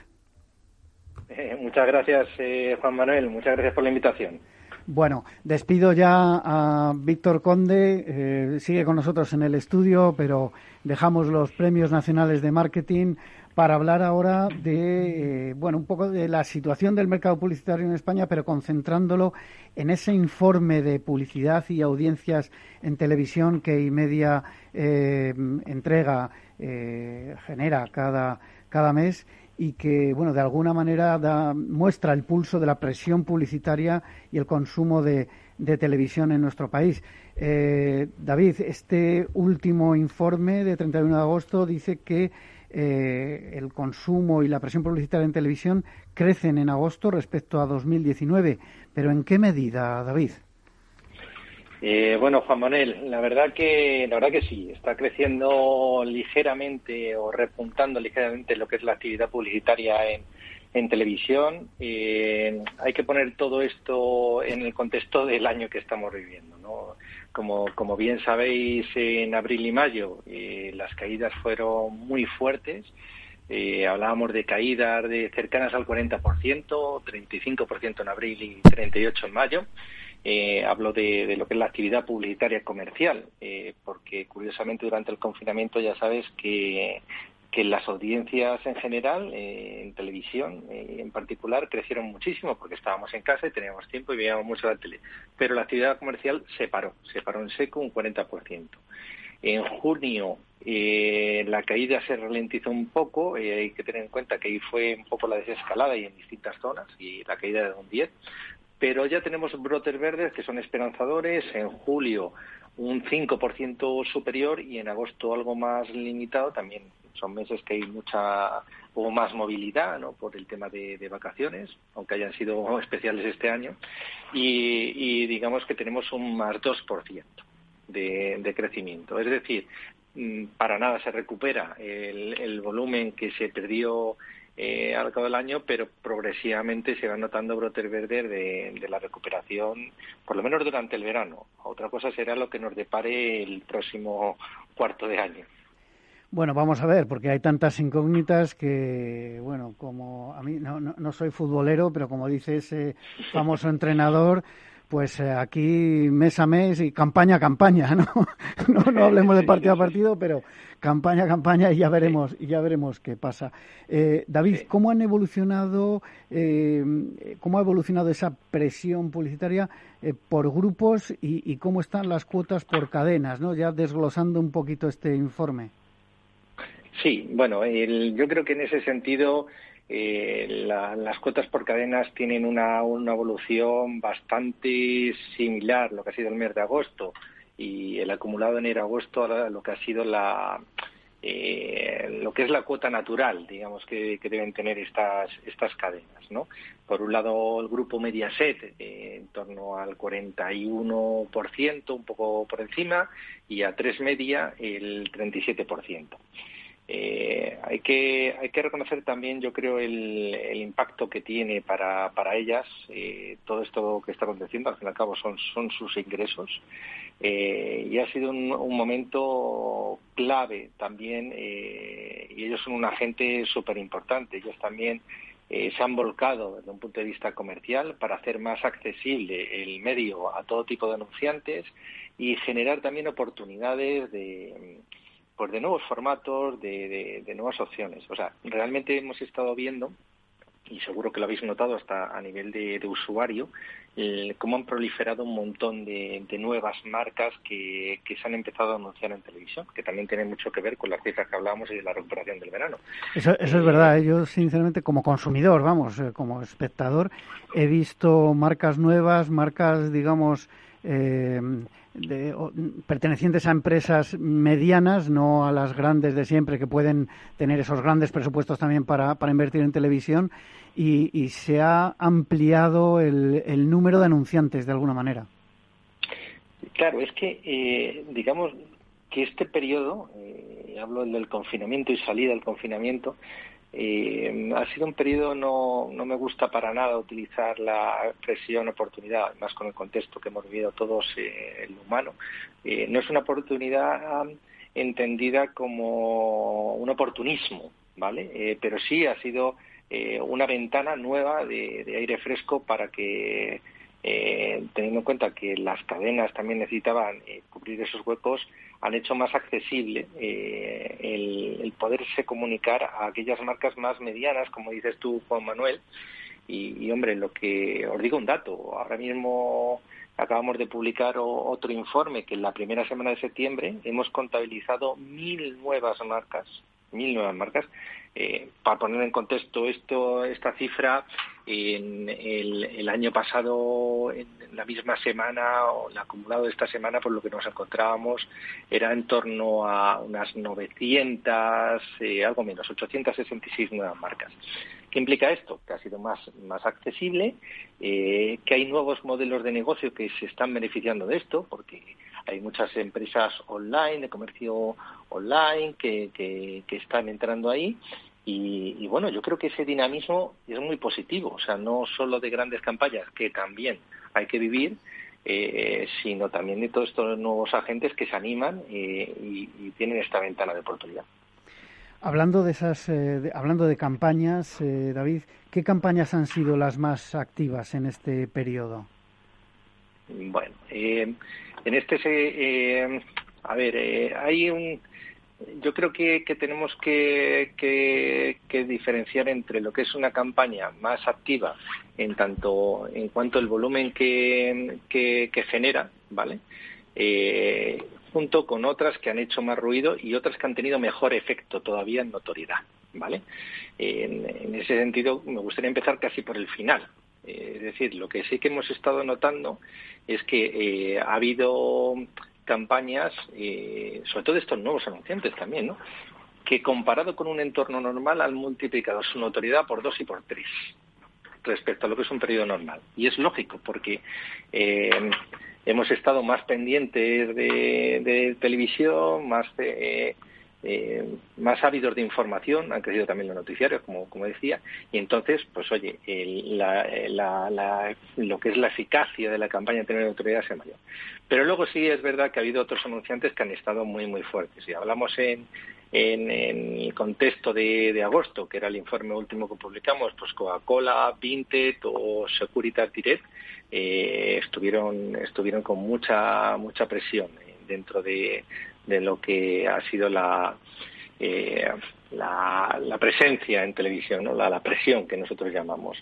Eh, muchas gracias, eh, Juan Manuel. Muchas gracias por la invitación. Bueno, despido ya a Víctor Conde, eh, sigue con nosotros en el estudio, pero dejamos los premios nacionales de marketing para hablar ahora de, eh, bueno, un poco de la situación del mercado publicitario en España, pero concentrándolo en ese informe de publicidad y audiencias en televisión que Imedia eh, entrega, eh, genera cada, cada mes y que, bueno, de alguna manera da, muestra el pulso de la presión publicitaria y el consumo de, de televisión en nuestro país. Eh, David, este último informe de 31 de agosto dice que eh, el consumo y la presión publicitaria en televisión crecen en agosto respecto a 2019. Pero ¿en qué medida, David? Eh, bueno, Juan Manuel, la verdad que la verdad que sí, está creciendo ligeramente o repuntando ligeramente lo que es la actividad publicitaria en, en televisión. Eh, hay que poner todo esto en el contexto del año que estamos viviendo. ¿no? Como, como bien sabéis, en abril y mayo eh, las caídas fueron muy fuertes. Eh, hablábamos de caídas de cercanas al 40%, 35% en abril y 38% en mayo. Eh, hablo de, lo que es la actividad publicitaria comercial, porque curiosamente durante el confinamiento ya sabes que que las audiencias en general, eh, en televisión eh, en particular, crecieron muchísimo porque estábamos en casa y teníamos tiempo y veíamos mucho la tele. Pero la actividad comercial se paró, se paró en seco un 40%. En junio eh, la caída se ralentizó un poco, eh, hay que tener en cuenta que ahí fue un poco la desescalada y en distintas zonas y la caída de un 10, pero ya tenemos brotes verdes que son esperanzadores. En julio un 5% superior y en agosto algo más limitado. También son meses que hay mucha o más movilidad ¿no? por el tema de, vacaciones, aunque hayan sido especiales este año. Y, y digamos que tenemos un más 2% de, de crecimiento. Es decir, mm, para nada se recupera el, el volumen que se perdió eh, al cabo del año, pero progresivamente se van notando brotes verdes de, de, la recuperación, por lo menos durante el verano. Otra cosa será lo que nos depare el próximo cuarto de año. Bueno, vamos a ver, porque hay tantas incógnitas que, bueno, como a mí no, no, no soy futbolero, pero como dice ese famoso entrenador, pues eh, aquí mes a mes y campaña a campaña, ¿no? no, no hablemos de partido a partido, pero campaña a campaña y ya veremos y ya veremos qué pasa. Eh, David, ¿cómo han evolucionado, eh, cómo ha evolucionado esa presión publicitaria eh, por grupos y, y, cómo están las cuotas por cadenas, ¿no? Ya desglosando un poquito este informe. Sí, bueno, el, yo creo que en ese sentido eh, la, las cuotas por cadenas tienen una, una evolución bastante similar lo que ha sido el mes de agosto y el acumulado enero-agosto a lo que ha sido la eh, lo que es la cuota natural, digamos, que, que, deben tener estas, estas cadenas, ¿no? Por un lado, el grupo Mediaset, eh, en torno al 41%, un poco por encima, y a tres media, el 37%. Eh, hay que hay que reconocer también yo creo el, el impacto que tiene para, para ellas eh, todo esto que está aconteciendo al fin y al cabo son sus ingresos. Eh, y ha sido un, un momento clave también eh, y ellos son un agente súper importante ellos también eh, se han volcado desde un punto de vista comercial para hacer más accesible el medio a todo tipo de anunciantes y generar también oportunidades de pues de nuevos formatos, de, de, de, nuevas opciones. O sea, realmente hemos estado viendo, y seguro que lo habéis notado hasta a nivel de, de usuario, el, cómo han proliferado un montón de, de nuevas marcas que, que, se han empezado a anunciar en televisión, que también tiene mucho que ver con las cifras que hablábamos y de la recuperación del verano. Eso, eso es verdad. ¿eh? Yo, sinceramente, como consumidor, vamos, eh, como espectador, he visto marcas nuevas, marcas, digamos, eh, de, o, pertenecientes a empresas medianas, no a las grandes de siempre que pueden tener esos grandes presupuestos también para, para invertir en televisión y, y se ha ampliado el, el, número de anunciantes de alguna manera. Claro, es que eh, digamos que este periodo, eh, hablo del confinamiento y salida del confinamiento, eh, ha sido un periodo, no, no me gusta para nada utilizar la expresión oportunidad, más con el contexto que hemos vivido todos eh, el humano. Eh, no es una oportunidad entendida como un oportunismo, ¿vale? Eh, pero sí ha sido eh, una ventana nueva de, aire fresco para que eh, teniendo en cuenta que las cadenas también necesitaban eh, cubrir esos huecos, han hecho más accesible eh, el, poderse comunicar a aquellas marcas más medianas, como dices tú, Juan Manuel. Y, y hombre, lo que os digo un dato, ahora mismo acabamos de publicar otro informe que en la primera semana de septiembre hemos contabilizado mil nuevas marcas, mil nuevas marcas eh, para poner en contexto esto, esta cifra, en el, año pasado, en la misma semana, o el acumulado de esta semana, por lo que nos encontrábamos, era en torno a unas 900, eh, algo menos, 866 nuevas marcas. ¿Qué implica esto? Que ha sido más, más accesible, eh, que hay nuevos modelos de negocio que se están beneficiando de esto, porque hay muchas empresas online, de comercio online, que, están entrando ahí. Y, bueno, yo creo que ese dinamismo es muy positivo, o sea, no solo de grandes campañas, que también hay que vivir, eh, sino también de todos estos nuevos agentes que se animan eh, y, tienen esta ventana de oportunidad. Hablando de esas, eh, hablando de campañas, David, ¿qué campañas han sido las más activas en este periodo? Bueno, en este, a ver, hay un, yo creo que, tenemos que, diferenciar entre lo que es una campaña más activa en tanto en cuanto al volumen que, genera, ¿vale? Eh, junto con otras que han hecho más ruido y otras que han tenido mejor efecto todavía en notoriedad, ¿vale? En, ese sentido, me gustaría empezar casi por el final. Eh, es decir, lo que sí que hemos estado notando es que eh, ha habido campañas, eh, sobre todo estos nuevos anunciantes también, ¿no? que comparado con un entorno normal han multiplicado su notoriedad por dos y por tres respecto a lo que es un periodo normal. Y es lógico, porque eh, hemos estado más pendientes de, televisión, más de, eh, más ávidos de información, han crecido también los noticiarios, como, como decía, y entonces, pues oye, lo que es la eficacia de la campaña de tener autoridad es mayor. Pero luego sí es verdad que ha habido otros anunciantes que han estado muy, muy fuertes. Si hablamos en, en, el contexto de, agosto, que era el informe último que publicamos, pues Coca-Cola, Vinted o Securitas Direct eh, estuvieron, estuvieron con mucha, mucha presión dentro de, de lo que ha sido la, eh, la, presencia en televisión, ¿no? la, presión que nosotros llamamos.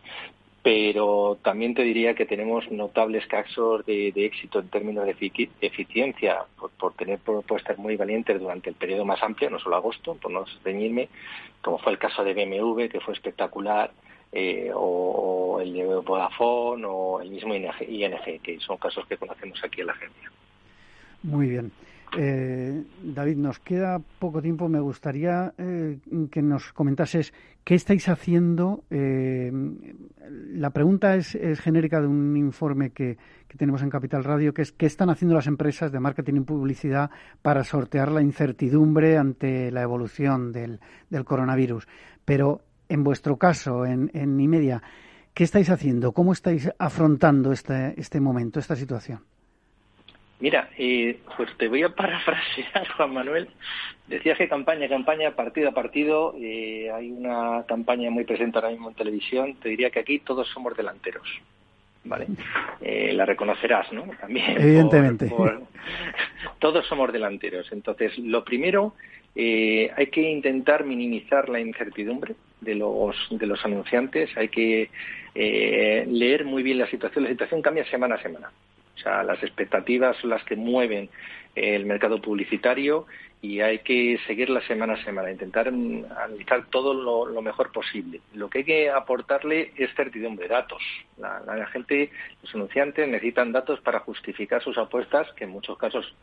Pero también te diría que tenemos notables casos de, éxito en términos de eficiencia, por, tener propuestas muy valientes durante el periodo más amplio, no solo agosto, por no ceñirme, como fue el caso de BMW, que fue espectacular, eh, o, el de Vodafone, o el mismo ING, que son casos que conocemos aquí en la agencia. Muy bien. Eh, David, nos queda poco tiempo. Me gustaría eh, que nos comentases qué estáis haciendo. Eh, la pregunta es, genérica de un informe que, tenemos en Capital Radio, que es qué están haciendo las empresas de marketing y publicidad para sortear la incertidumbre ante la evolución del, coronavirus. Pero en vuestro caso, en, en Imedia, ¿qué estáis haciendo? ¿Cómo estáis afrontando este, este momento, esta situación? Mira, eh, pues te voy a parafrasear, Juan Manuel. Decías que campaña, campaña, partido a partido. Eh, hay una campaña muy presente ahora mismo en televisión. Te diría que aquí todos somos delanteros. ¿Vale? Eh, la reconocerás, ¿no? También. Evidentemente. todos somos delanteros. Entonces, lo primero, eh, hay que intentar minimizar la incertidumbre de los, de los anunciantes. Hay que eh, leer muy bien la situación. La situación cambia semana a semana. O sea, las expectativas son las que mueven el mercado publicitario y hay que seguirla semana a semana, intentar analizar todo lo, mejor posible. Lo que hay que aportarle es certidumbre, datos. La, gente, los anunciantes necesitan datos para justificar sus apuestas, que en muchos casos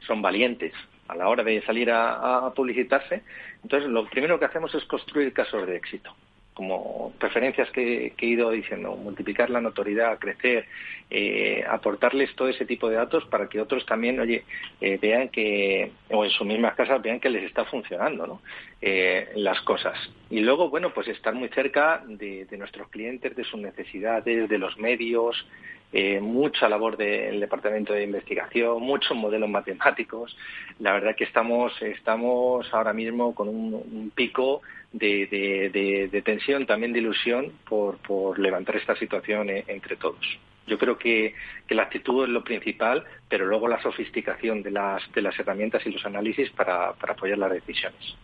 son valientes a la hora de salir a publicitarse. Entonces, lo primero que hacemos es construir casos de éxito como referencias que, he ido diciendo, multiplicar la notoriedad, crecer, eh, aportarles todo ese tipo de datos para que otros también, oye, eh, vean que, o en sus mismas casas vean que les está funcionando, ¿no? Eh, las cosas. Y luego, bueno, pues estar muy cerca de, de nuestros clientes, de sus necesidades, de los medios, eh, mucha labor del departamento de investigación, muchos modelos matemáticos. La verdad que estamos, estamos ahora mismo con un, pico de, tensión, también de ilusión por, levantar esta situación eh, entre todos. Yo creo que, la actitud es lo principal, pero luego la sofisticación de las, de las herramientas y los análisis para, apoyar las decisiones.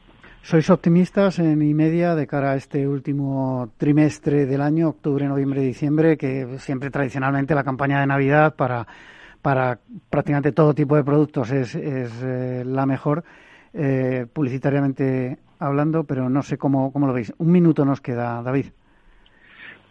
¿Sois optimistas en y media de cara a este último trimestre del año, octubre, noviembre, diciembre, que siempre tradicionalmente la campaña de Navidad para, para prácticamente todo tipo de productos es, es eh, la mejor, eh, publicitariamente hablando, pero no sé cómo, cómo lo veis. Un minuto nos queda, David.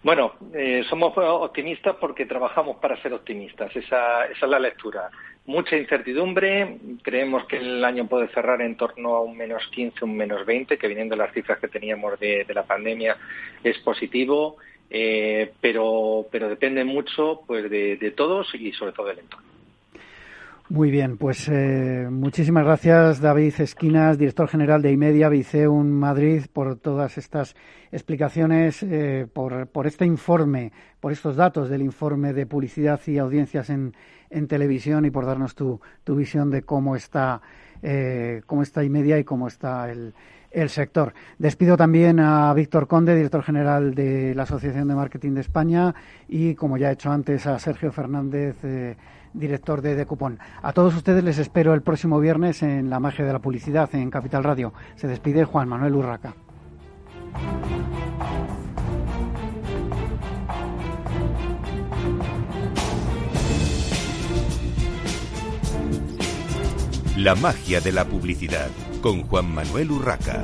Bueno, eh, somos optimistas porque trabajamos para ser optimistas. Esa, esa es la lectura. Mucha incertidumbre. Creemos que el año puede cerrar en torno a un menos 15, un menos 20, que viniendo las cifras que teníamos de, la pandemia es positivo. Eh, pero, pero depende mucho pues de, de todos y sobre todo del entorno. Muy bien, pues eh, muchísimas gracias David Esquinas, director general de IMEDIA Viceum Madrid, por todas estas explicaciones, eh, por, este informe, por estos datos del informe de publicidad y audiencias en, televisión y por darnos tu, tu visión de cómo está, eh, cómo está IMEDIA y cómo está el, el sector. Despido también a Víctor Conde, director general de la Asociación de Marketing de España, y como ya he hecho antes, a Sergio Fernández, eh, director de Decupón. A todos ustedes les espero el próximo viernes en La Magia de la Publicidad en Capital Radio. Se despide Juan Manuel Urraca. La magia de la publicidad con Juan Manuel Urraca.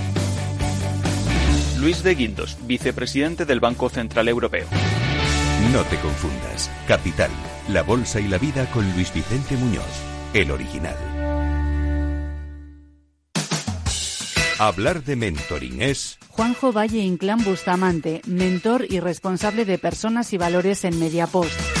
Luis de Guindos, vicepresidente del Banco Central Europeo. No te confundas. Capital, la bolsa y la vida con Luis Vicente Muñoz, el original. Hablar de mentoring es... Juanjo Valle Inclán Bustamante, mentor y responsable de personas y valores en Mediapost.